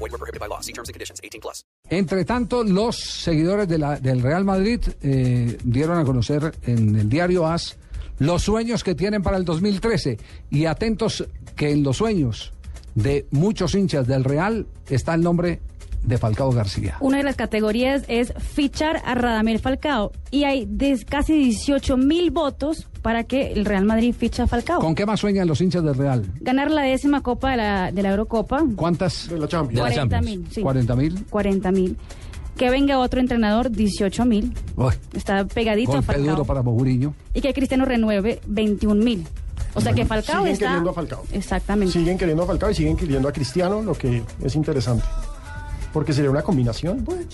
Void were prohibited by law. See terms and conditions. 18 plus. Entre tanto, los seguidores de del Real Madrid eh, dieron a conocer en el diario AS los sueños que tienen para el 2013 y atentos que en los sueños de muchos hinchas del Real está el nombre de Falcao García. Una de las categorías es fichar a Radamel Falcao y hay casi 18 mil votos para que el Real Madrid ficha a Falcao. ¿Con qué más sueñan los hinchas del Real? Ganar la décima copa de la, de la Eurocopa. ¿Cuántas? De la Champions. 40 mil. Sí, 40 mil. 40 mil. Que venga otro entrenador, 18 mil. Está pegadito a Falcao. duro para Mourinho. Y que Cristiano renueve 21 mil. O sea que Falcao Siguen está... queriendo a Falcao. Exactamente. Siguen queriendo a Falcao y siguen queriendo a Cristiano, lo que es interesante. Porque sería una combinación, pues.